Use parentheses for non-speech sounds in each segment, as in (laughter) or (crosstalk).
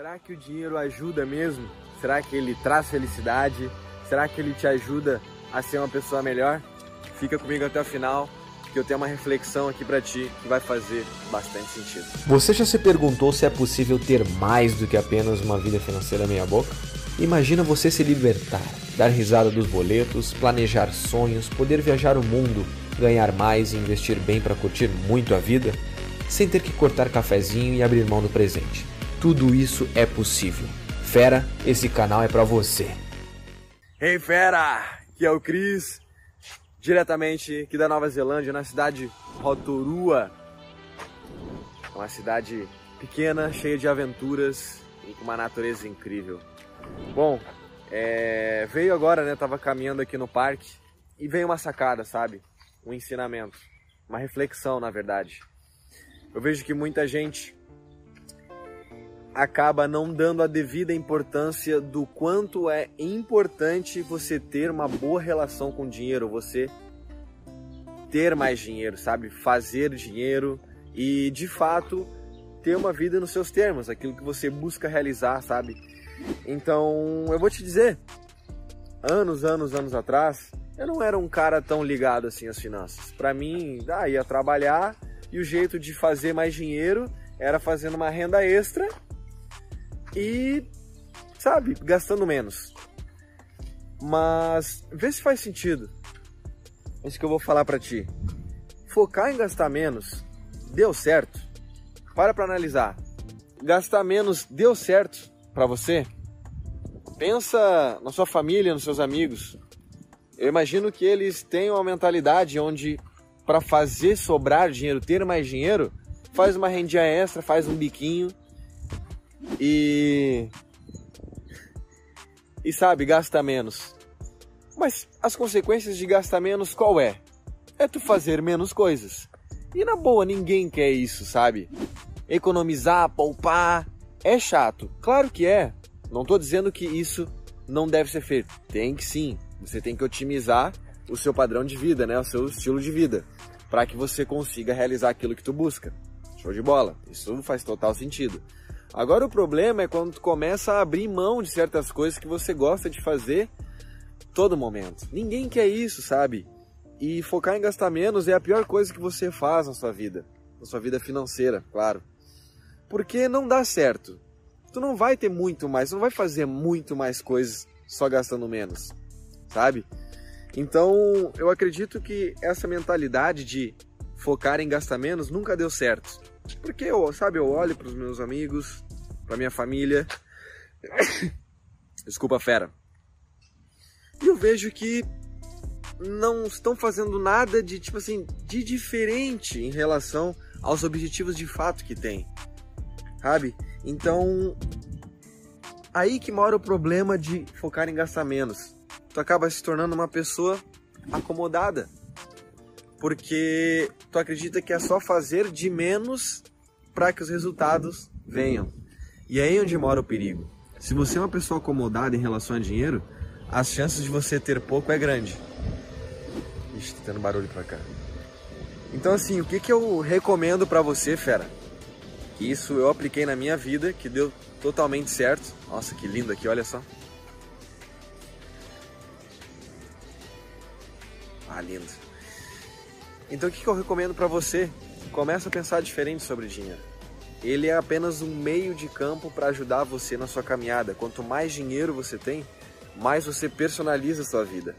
Será que o dinheiro ajuda mesmo? Será que ele traz felicidade? Será que ele te ajuda a ser uma pessoa melhor? Fica comigo até o final, que eu tenho uma reflexão aqui para ti que vai fazer bastante sentido. Você já se perguntou se é possível ter mais do que apenas uma vida financeira meia boca? Imagina você se libertar, dar risada dos boletos, planejar sonhos, poder viajar o mundo, ganhar mais e investir bem para curtir muito a vida, sem ter que cortar cafezinho e abrir mão do presente. Tudo isso é possível. Fera, esse canal é para você. Hey fera, que é o Cris, diretamente aqui da Nova Zelândia, na cidade Rotorua. Uma cidade pequena, cheia de aventuras e com uma natureza incrível. Bom, é, veio agora, né? Tava caminhando aqui no parque e veio uma sacada, sabe? Um ensinamento, uma reflexão, na verdade. Eu vejo que muita gente acaba não dando a devida importância do quanto é importante você ter uma boa relação com o dinheiro, você ter mais dinheiro, sabe? Fazer dinheiro e de fato ter uma vida nos seus termos, aquilo que você busca realizar, sabe? Então, eu vou te dizer, anos, anos, anos atrás, eu não era um cara tão ligado assim às finanças. Para mim, ah, ia trabalhar e o jeito de fazer mais dinheiro era fazendo uma renda extra e, sabe, gastando menos. Mas vê se faz sentido. Isso que eu vou falar para ti. Focar em gastar menos deu certo? Para para analisar. Gastar menos deu certo para você? Pensa na sua família, nos seus amigos. Eu imagino que eles tenham uma mentalidade onde para fazer sobrar dinheiro, ter mais dinheiro, faz uma rendinha extra, faz um biquinho e e sabe, gasta menos. Mas as consequências de gastar menos qual é? É tu fazer menos coisas. E na boa, ninguém quer isso, sabe? Economizar, poupar, é chato. Claro que é. Não estou dizendo que isso não deve ser feito. Tem que sim. Você tem que otimizar o seu padrão de vida, né? O seu estilo de vida, para que você consiga realizar aquilo que tu busca. Show de bola. Isso faz total sentido. Agora o problema é quando tu começa a abrir mão de certas coisas que você gosta de fazer todo momento. Ninguém quer isso, sabe? E focar em gastar menos é a pior coisa que você faz na sua vida, na sua vida financeira, claro. Porque não dá certo. Tu não vai ter muito mais, tu não vai fazer muito mais coisas só gastando menos, sabe? Então, eu acredito que essa mentalidade de focar em gastar menos nunca deu certo. Porque eu, sabe, eu olho para os meus amigos, para minha família. (laughs) Desculpa, fera. E eu vejo que não estão fazendo nada de tipo assim, de diferente em relação aos objetivos de fato que tem. Sabe? Então, aí que mora o problema de focar em gastar menos. Tu acaba se tornando uma pessoa acomodada porque tu acredita que é só fazer de menos para que os resultados venham. E é aí onde mora o perigo. Se você é uma pessoa acomodada em relação a dinheiro, as chances de você ter pouco é grande. Ixi, tá tendo barulho pra cá. Então assim, o que, que eu recomendo para você, fera? Isso eu apliquei na minha vida, que deu totalmente certo. Nossa, que lindo aqui, olha só. Ah, lindo. Então o que eu recomendo para você? Começa a pensar diferente sobre dinheiro. Ele é apenas um meio de campo para ajudar você na sua caminhada. Quanto mais dinheiro você tem, mais você personaliza a sua vida.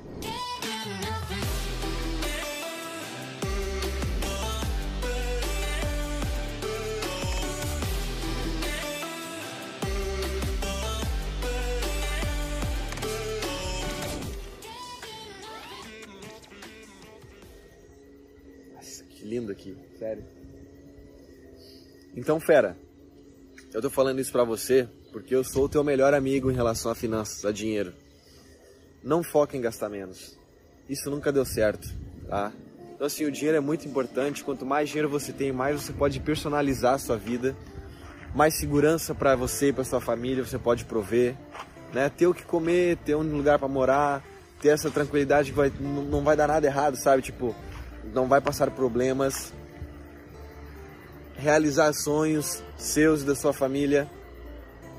Lindo aqui, sério. Então, fera, eu tô falando isso pra você porque eu sou o teu melhor amigo em relação a finanças, a dinheiro. Não foca em gastar menos. Isso nunca deu certo, tá? Então, assim, o dinheiro é muito importante. Quanto mais dinheiro você tem, mais você pode personalizar a sua vida. Mais segurança para você e para sua família você pode prover, né? Ter o que comer, ter um lugar para morar, ter essa tranquilidade que vai, não vai dar nada errado, sabe? Tipo, não vai passar problemas, realizar sonhos seus e da sua família.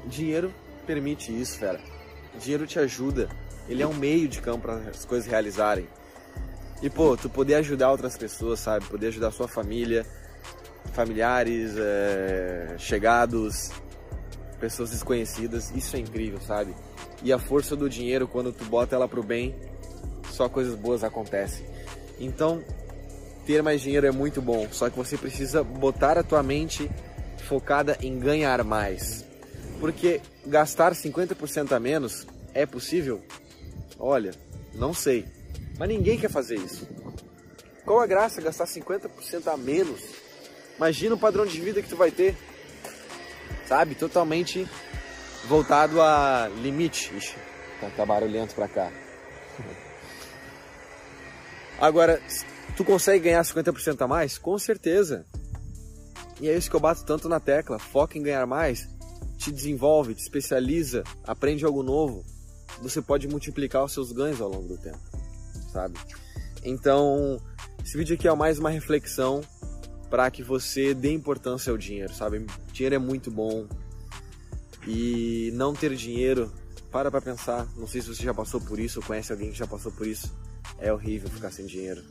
Dinheiro permite isso, fera. Dinheiro te ajuda. Ele é um meio de campo para as coisas realizarem. E pô, tu poder ajudar outras pessoas, sabe? Poder ajudar a sua família, familiares, é, chegados, pessoas desconhecidas, isso é incrível, sabe? E a força do dinheiro, quando tu bota ela pro bem, só coisas boas acontecem. Então, ter mais dinheiro é muito bom, só que você precisa botar a tua mente focada em ganhar mais. Porque gastar 50% a menos é possível? Olha, não sei. Mas ninguém quer fazer isso. Qual a graça gastar 50% a menos? Imagina o padrão de vida que tu vai ter. Sabe? Totalmente voltado a limite. Ixi, tá, barulhento pra cá. (laughs) Agora, tu consegue ganhar 50% a mais? Com certeza. E é isso que eu bato tanto na tecla. Foca em ganhar mais, te desenvolve, te especializa, aprende algo novo. Você pode multiplicar os seus ganhos ao longo do tempo, sabe? Então, esse vídeo aqui é mais uma reflexão para que você dê importância ao dinheiro, sabe? Dinheiro é muito bom e não ter dinheiro, para para pensar. Não sei se você já passou por isso ou conhece alguém que já passou por isso. É horrível ficar sem dinheiro.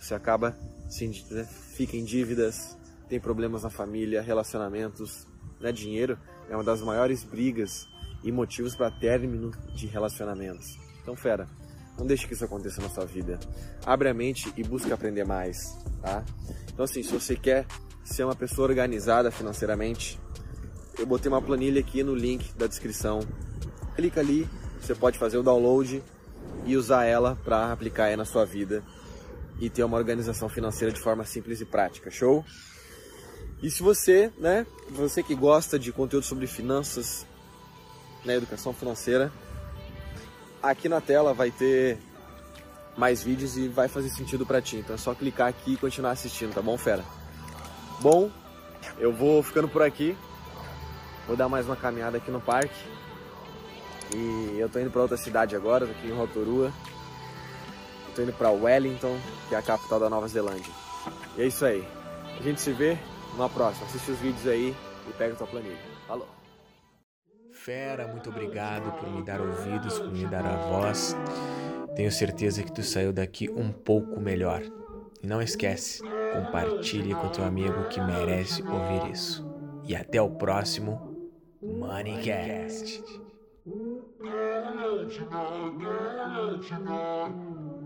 Você acaba, sem, né, fica em dívidas, tem problemas na família, relacionamentos. Né? Dinheiro é uma das maiores brigas e motivos para término de relacionamentos. Então, fera, não deixe que isso aconteça na sua vida. Abre a mente e busque aprender mais, tá? Então, assim, se você quer ser uma pessoa organizada financeiramente, eu botei uma planilha aqui no link da descrição. Clica ali, você pode fazer o download e usar ela para aplicar aí na sua vida e ter uma organização financeira de forma simples e prática. Show? E se você, né, você que gosta de conteúdo sobre finanças, né, educação financeira, aqui na tela vai ter mais vídeos e vai fazer sentido para ti. Então é só clicar aqui e continuar assistindo, tá bom, fera? Bom, eu vou ficando por aqui. Vou dar mais uma caminhada aqui no parque. E eu tô indo para outra cidade agora, tô aqui em Rotorua. Tô indo para Wellington, que é a capital da Nova Zelândia. E é isso aí. A gente se vê numa próxima. Assiste os vídeos aí e pega a tua planilha. Falou! Fera, muito obrigado por me dar ouvidos, por me dar a voz. Tenho certeza que tu saiu daqui um pouco melhor. E não esquece, compartilhe com teu amigo que merece ouvir isso. E até o próximo Moneycast. Moneycast.